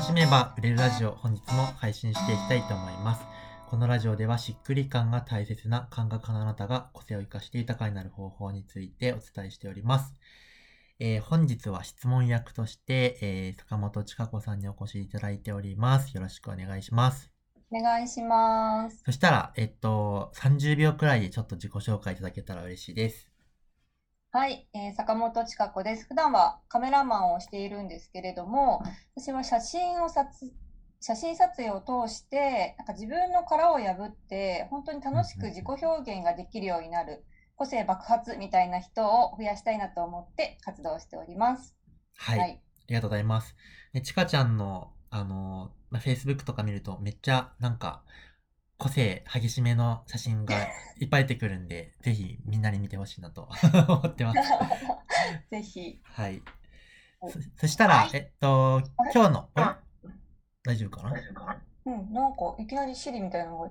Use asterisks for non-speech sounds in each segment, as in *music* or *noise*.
楽しめば売れるラジオ本日も配信していきたいと思います。このラジオではしっくり感が大切な感覚派のあなたが個性を生かして豊かになる方法についてお伝えしております。えー本日は質問役として、えー坂本千佳子さんにお越しいただいております。よろしくお願いします。お願いします。そしたら、えっと、30秒くらいでちょっと自己紹介いただけたら嬉しいです。はい、えー坂本千佳子です。普段はカメラマンをしているんですけれども、私は写真を撮、写真撮影を通して、なんか自分の殻を破って、本当に楽しく自己表現ができるようになる、個性爆発みたいな人を増やしたいなと思って活動しております。はい。はい。ありがとうございます。で、ちかちゃんの、あの、まあ、Facebook とか見るとめっちゃなんか個性激しめの写真が *laughs* いっぱい出てくるんで、ぜひみんなに見てほしいなと *laughs* 思ってます。*laughs* ぜひ。はい。はいそそしたら、はいえっと今日の、大丈夫かな？うん、なんかいきなりシリみたいなのが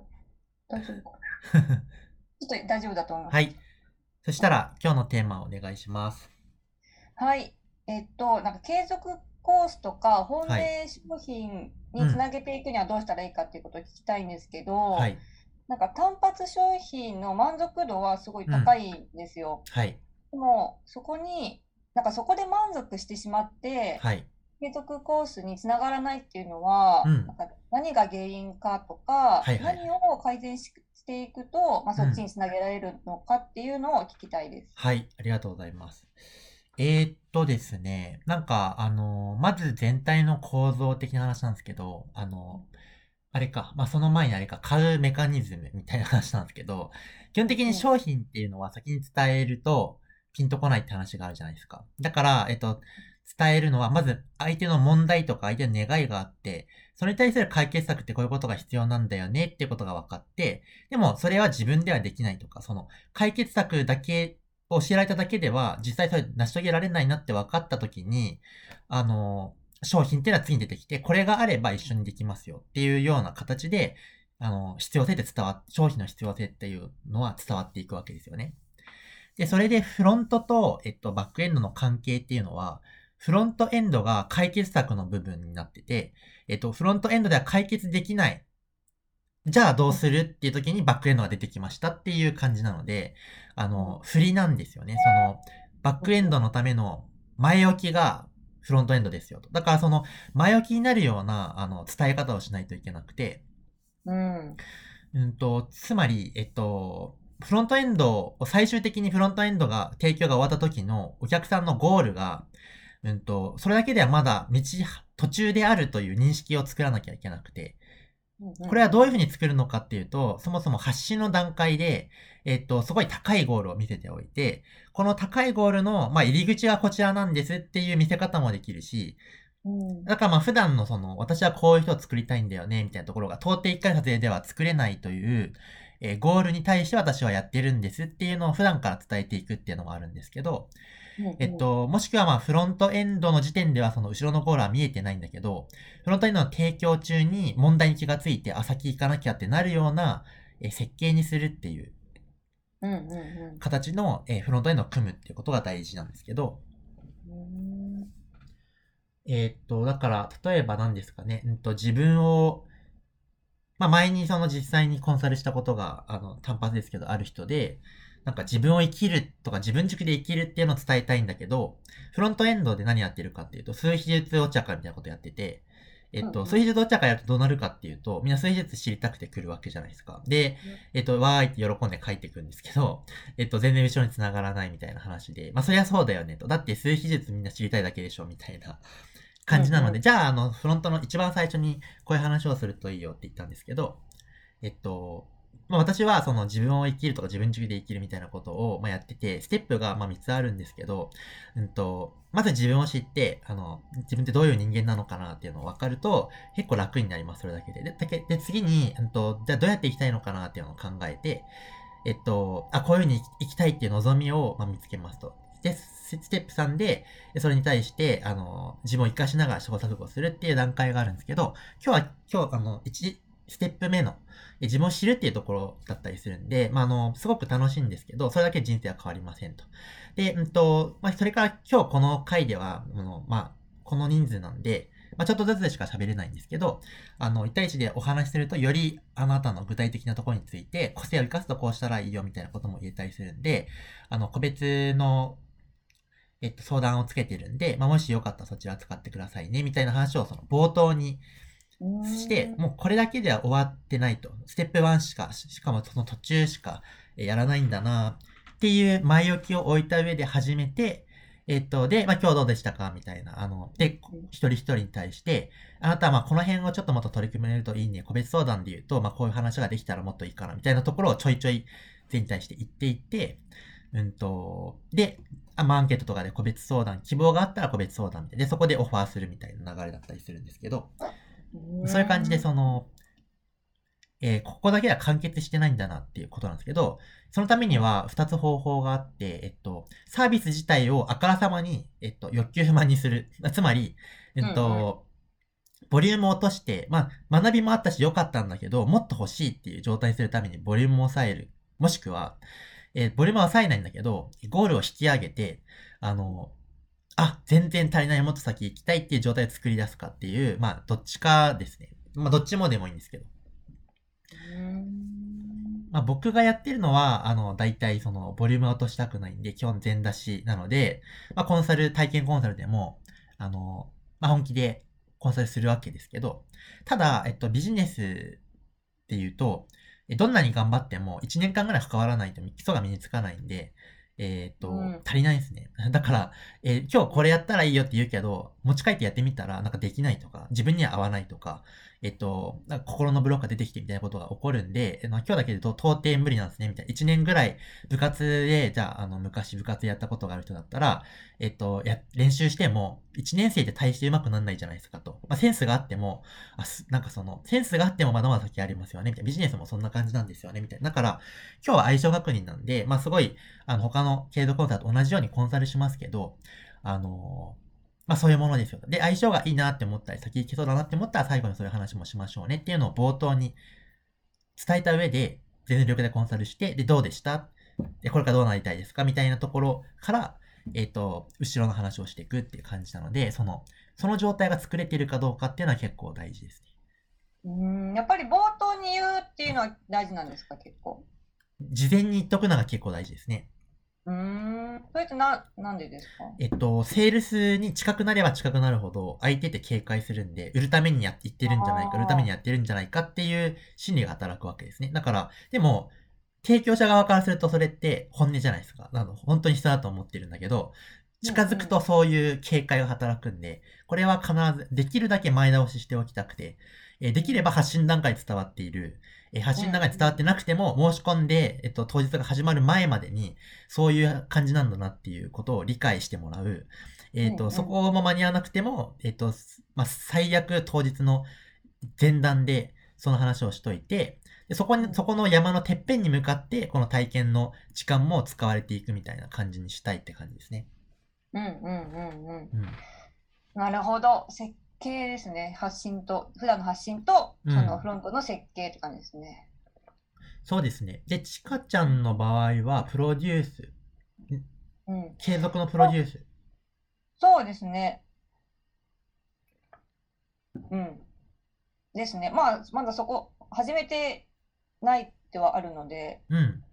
大丈夫かな？ちょっと大丈夫だと思います。はい。そしたら、今日のテーマをお願いします。はい。えっと、なんか継続コースとか本はい命商品につなげていくにはどうしたらいいかっていうことを聞きたいんですけど、はい。なんか単発商品の満足度はすごい高いんですよ。はい。でも、そこに、なんかそこで満足してしまって、はい。継続コースにつながらないっていうのは、うんなんか何が原因かとか、はいはい何を改善ししていくと、まあ、そっちうんにつなげられるのかっていうのを聞きたいです。はい。ありがとうございます。えー、っとですね、なんか、あの、まず全体の構造的な話なんですけど、あの、あれか、まあ、その前にあれか、買うメカニズムみたいな話なんですけど、基本的に商品っていうのは先に伝えると、ピンとこないって話があるじゃないですか。だから、えっと、伝えるのは、まず相手の問題とか相手の願いがあって、それに対する解決策ってこういうことが必要なんだよねっていうことが分かって、でもそれは自分ではできないとか、その解決策だけを教えられただけでは、実際それ成し遂げられないなって分かったときに、あの、商品っていうのは次に出てきて、これがあれば一緒にできますよっていうような形で、あの、必要性って伝わ、商品の必要性っていうのは伝わっていくわけですよね。で、それでフロントと、えっと、バックエンドの関係っていうのは、フロントエンドが解決策の部分になってて、えっと、フロントエンドでは解決できない。じゃあどうする？っていう時にバックエンドが出てきましたっていう感じなので、あの、振りなんですよね。その、バックエンドのための前置きがフロントエンドですよと。だからその前置きになるような、あの、伝え方をしないといけなくて、うん。うんと、つまり、えっと、フロントエンドを、最終的にフロントエンドが、提供が終わった時のお客さんのゴールが、うんと、それだけではまだ道、途中であるという認識を作らなきゃいけなくて、これはどういうふうに作るのかっていうと、そもそも発信の段階で、えっと、すごい高いゴールを見せておいて、この高いゴールの、まあ、入り口はこちらなんですっていう見せ方もできるし、うん。だからまあ普段のその、私はこういう人を作りたいんだよね、みたいなところが、到底一回撮影では作れないという、えーゴールに対して私はやってるんですっていうのを普段から伝えていくっていうのがあるんですけど、えっと、もしくはまあフロントエンドの時点ではその後ろのゴールは見えてないんだけど、フロントエンドの提供中に問題に気がついて、あ、先行かなきゃってなるような、えー設計にするっていう形の、えーフロントエンドを組むっていうことが大事なんですけど、うんえーっと、だから、例えば何ですかね、うんと、自分を、まあ、前にその実際にコンサルしたことが、あの、単発ですけど、ある人で、なんか自分を生きるとか自分軸で生きるっていうのを伝えたいんだけど、フロントエンドで何やってるかっていうと、数比術お茶会みたいなことやってて、えっと、数比術お茶会やるとどうなるかっていうと、みんな数比術知りたくて来るわけじゃないですか。で、えっと、わーいって喜んで帰ってくるんですけど、えっと、全然後ろに繋がらないみたいな話で、まあ、そりゃそうだよねと。だって数比術みんな知りたいだけでしょみたいな感じなので、じゃあ、あの、フロントの一番最初にこういう話をするといいよって言ったんですけど、えっと、まあ、私はその自分を生きるとか自分軸で生きるみたいなことをまやってて、ステップがま3つあるんですけど、うんと、まず自分を知って、あの、自分ってどういう人間なのかなっていうのを分かると、結構楽になります、それだけで。で、で次に、うんと、じゃあどうやって生きたいのかなっていうのを考えて、えっと、あ、こういうふうに生きたいっていう望みを、ま、見つけますと。で、スステップ3で、それに対して、あの、自分を活かしながら試行錯誤するっていう段階があるんですけど、今日は、今日、あの、1ステップ目の、自分を知るっていうところだったりするんで、まあ、あの、すごく楽しいんですけど、それだけ人生は変わりませんと。で、うんと、まあ、それから今日この回では、あの、まあ、この人数なんで、まあ、ちょっとずつでしか喋れないんですけど、あの、1対1でお話しすると、よりあなたの具体的なところについて、個性を生かすとこうしたらいいよみたいなことも言えたりするんで、あの、個別の、えっと、相談をつけてるんで、まあ、もしよかったらそちら使ってくださいね、みたいな話をその冒頭にして、もうこれだけでは終わってないと。ステップ1しか、しかもその途中しかやらないんだな、っていう前置きを置いた上で始めて、えっと、で、まあ、今日どうでしたかみたいな。あの、で、一人一人に対して、あなたはまあこの辺をちょっともっと取り組めるといいね。個別相談で言うと、まあ、こういう話ができたらもっといいかな、みたいなところをちょいちょい全に対して言っていって、うんと、で、あまあ、アンケートとかで個別相談、希望があったら個別相談で、で、そこでオファーするみたいな流れだったりするんですけど、そういう感じで、その、えーここだけは完結してないんだなっていうことなんですけど、そのためには2つ方法があって、えっと、サービス自体をあからさまに、えっと、欲求不満にする。*laughs* つまり、えっと、ボリュームを落として、まあ、学びもあったし良かったんだけど、もっと欲しいっていう状態にするためにボリュームを抑える。もしくは、えーボリュームは抑えないんだけど、ゴールを引き上げて、あの、あ、全然足りない、もっと先行きたいっていう状態を作り出すかっていう、まあ、どっちかですね。まあ、どっちもでもいいんですけど。まあ、僕がやってるのは、あの、大体その、ボリュームを落としたくないんで、基本全出しなので、まあ、コンサル、体験コンサルでも、あの、まあ、本気でコンサルするわけですけど、ただ、えっと、ビジネスっていうと、えどんなに頑張っても1年間ぐらい関わらないと基礎が身につかないんで、えっと、うん足りないですね。*laughs* だから、えー今日これやったらいいよって言うけど、持ち帰ってやってみたらなんかできないとか、自分には合わないとか、えっと、なんか心のブロックが出てきてみたいなことが起こるんで、まあ、今日だけでと到底無理なんですね、みたいな。1年ぐらい部活で、じゃあ、あの、昔部活やったことがある人だったら、えっと、や、練習しても、1年生で大して上手くならないじゃないですかと。まあ、センスがあっても、あ、なんかその、センスがあってもまだまだ先ありますよね、みたいな。ビジネスもそんな感じなんですよね、みたいな。だから、今日は相性確認なんで、まあ、すごい、あの、他の継続コンサルと同じようにコンサルしますけど、あのまあそういうものですよ。で、相性がいいなって思ったり、先行きそうだなって思ったら最後にそういう話もしましょうねっていうのを冒頭に伝えた上で、全力でコンサルして、で、どうでした？で、これからどうなりたいですか？みたいなところから、えっ、と、後ろの話をしていくっていう感じなので、その、その状態が作れてるかどうかっていうのは結構大事ですね。うん、やっぱり冒頭に言うっていうのは大事なんですか、結構。事前に言っとくのが結構大事ですね。うーん、それってな、なんでですか？えっと、セールスに近くなれば近くなるほど、相手って警戒するんで、売るためにやって言ってるんじゃないか、売るためにやってるんじゃないかっていう心理が働くわけですね。だから、でも、提供者側からするとそれって本音じゃないですか。なの本当に必要だと思ってるんだけど、近づくとそういう警戒が働くんで、これは必ず、できるだけ前倒ししておきたくて、えーできれば発信段階で伝わっている、えー発信段階で伝わってなくても、申し込んで、えっと、当日が始まる前までに、そういう感じなんだなっていうことを理解してもらう。えっ、と、そこも間に合わなくても、えっ、と、すまあ、最悪当日の前段でその話をしといて、でそこに、そこの山のてっぺんに向かって、この体験の時間も使われていくみたいな感じにしたいって感じですね。うんうんうんうん。うん。なるほど。設計ですね。発信と、普段の発信と、うんそのフロントの設計って感じですね。そうですね。で、ちかちゃんの場合は、プロデュース、うん。継続のプロデュース。そうですね。うん。ですね。まあ、まだそこ、始めてないってはあるので、うん。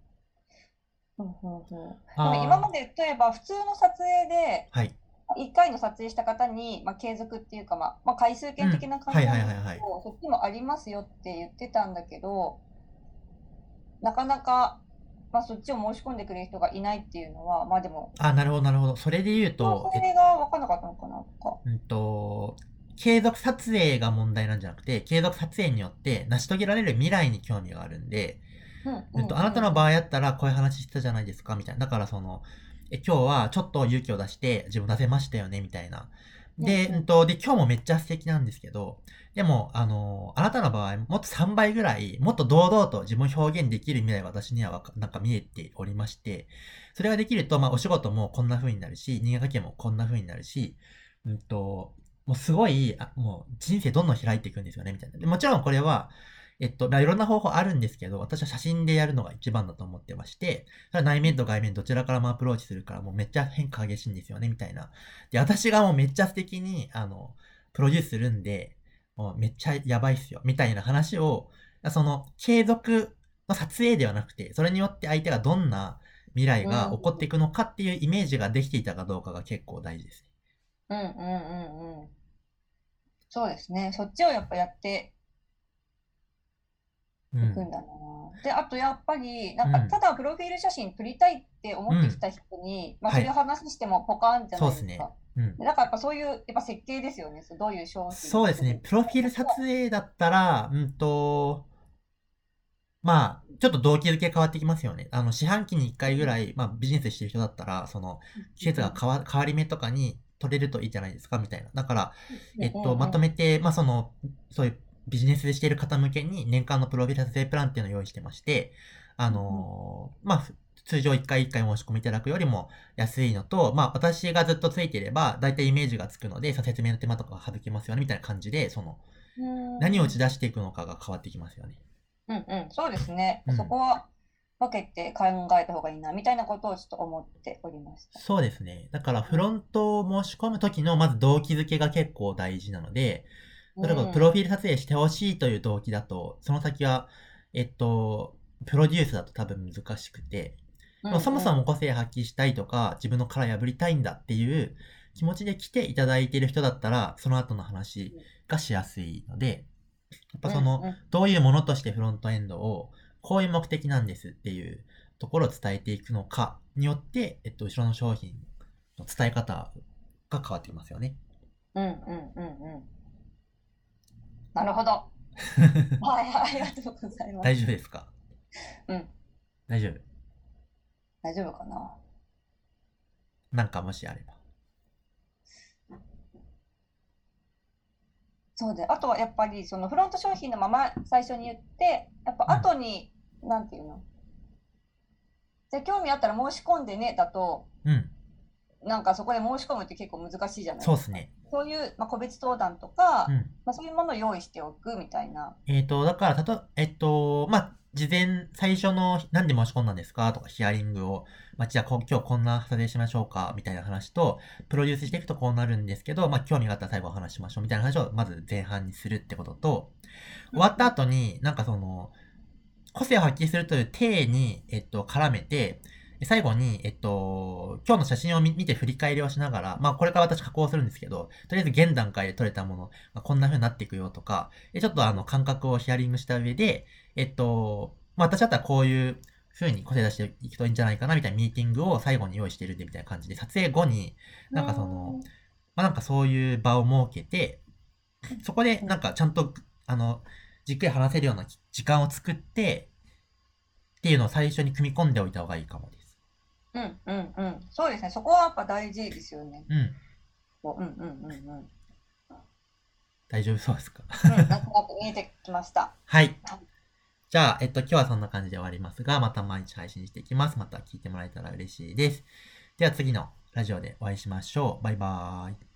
うんうんうん。でも今まで例えば普通の撮影ではい。1回の撮影した方に、まあ、継続っていうか、まあまあ、回数券的な感じなんですけはいはいはいはいど、そっちもありますよって言ってたんだけど、なかなか、まあ、そっちを申し込んでくれる人がいないっていうのは、まあでも、あ、なるほど、なるほど。それで言うと、それが分かんなかったのかなとか。うんと、継続撮影が問題なんじゃなくて、継続撮影によって成し遂げられる未来に興味があるんで、うんえっと、あなたの場合やったらこういう話してたじゃないですか、みたいな。だからその、え、今日はちょっと勇気を出して自分出せましたよね、みたいな。で、うんと、で、今日もめっちゃ素敵なんですけど、でも、あの、あなたの場合、もっと3倍ぐらい、もっと堂々と自分を表現できる未来が私にはなんか見えておりまして、それができると、まあ、お仕事もこんな風になるし、人間関係もこんな風になるし、うんと、もうすごい、あもう人生どんどん開いていくんですよね、みたいな。でもちろんこれは、えっと、まあいろんな方法あるんですけど、私は写真でやるのが一番だと思ってまして、内面と外面どちらからもアプローチするからもうめっちゃ変化激しいんですよね、みたいな。で、私がもうめっちゃ素敵に、あの、プロデュースするんで、もうめっちゃやばいっすよ、みたいな話を、その継続の撮影ではなくて、それによって相手がどんな未来が起こっていくのかっていうイメージができていたかどうかが結構大事ですね。うんうんうんうん。そうですね。そっちをやっぱやっていくんだな。うん、で、あとやっぱり、なんか、ただプロフィール写真撮りたいって思ってきた人に、うん、まあそういう話してもポカーンじゃないですか。はい、そうですね。うん、だからやっぱそういう、やっぱ設計ですよね。どういう商品そうですね。プロフィール撮影だったら、うんと、まあ、ちょっと動機づけ変わってきますよね。あの、四半期に1回ぐらい、まあ、ビジネスしてる人だったら、その、季節が変わ変わり目とかに取れるといいじゃないですか、みたいな。だから、えっと、まとめて、まあ、その、そういうビジネスでしている方向けに年間のプロフィール撮影プランっていうのを用意してまして、あのー、まあ、通常1回1回申し込みいただくよりも安いのと、まあ私がずっとついていれば、だいたいイメージがつくので、説明の手間とかが省けますよね、みたいな感じで、その、何を打ち出していくのかが変わってきますよね。うんうん、そうですね。そこは分けて考えた方がいいな、みたいなことをちょっと思っておりました。そうですね。だからフロントを申し込む時のまず動機づけが結構大事なので、例えばプロフィール撮影してほしいという動機だと、その先は、えっと、プロデュースだと多分難しくて、うんうん、そもそも個性発揮したいとか、自分の殻破りたいんだっていう気持ちで来ていただいている人だったら、その後の話がしやすいので、やっぱその、どういうものとしてフロントエンドを、こういう目的なんですっていうところを伝えていくのかによって、えっと、後ろの商品の伝え方が変わってきますよね。うんうんうんうん。なるほど。*laughs* はい、ありがとうございます。大丈夫ですか？うん。大丈夫？大丈夫かな？なんかもしあれば。そうで、あとはやっぱりそのフロント商品のまま最初に言って、やっぱ後に、うん、なんていうの？じゃ興味あったら申し込んでねだと、うん、なんかそこで申し込むって結構難しいじゃないですか。そうですね。そういう、まあ、個別登壇とか、うん、まあ、そういうものを用意しておくみたいな。えっ、ー、と、だから、たと、えっと、まあ、事前、最初の、何で申し込んだんですか？とか、ヒアリングを、まあ、じゃあ、今日こんな撮影しましょうか？みたいな話と、プロデュースしていくとこうなるんですけど、まあ、興味があったら最後お話しましょうみたいな話を、まず前半にするってことと、終わった後に、なんかその、個性を発揮するという体に、えっと、絡めて、最後に、えっと、今日の写真を見て振り返りをしながら、まあこれから私加工するんですけど、とりあえず現段階で撮れたもの、まあ、こんな風になっていくよとか、ちょっとあの感覚をヒアリングした上で、えっと、まあ私だったらこういう風に個性出していくといいんじゃないかなみたいなミーティングを最後に用意してるんでみたいな感じで、撮影後に、なんかその、まあなんかそういう場を設けて、そこでなんかちゃんと、あの、じっくり話せるような時間を作って、っていうのを最初に組み込んでおいた方がいいかもです。うんうんうん。そうですね。そこはやっぱ大事ですよね。うん。うんうんうんうん。大丈夫そうですか？うん、なんとなく見えてきました。*laughs* はい。じゃあ、えっと、今日はそんな感じで終わりますが、また毎日配信していきます。また聞いてもらえたら嬉しいです。では次のラジオでお会いしましょう。バイバーイ。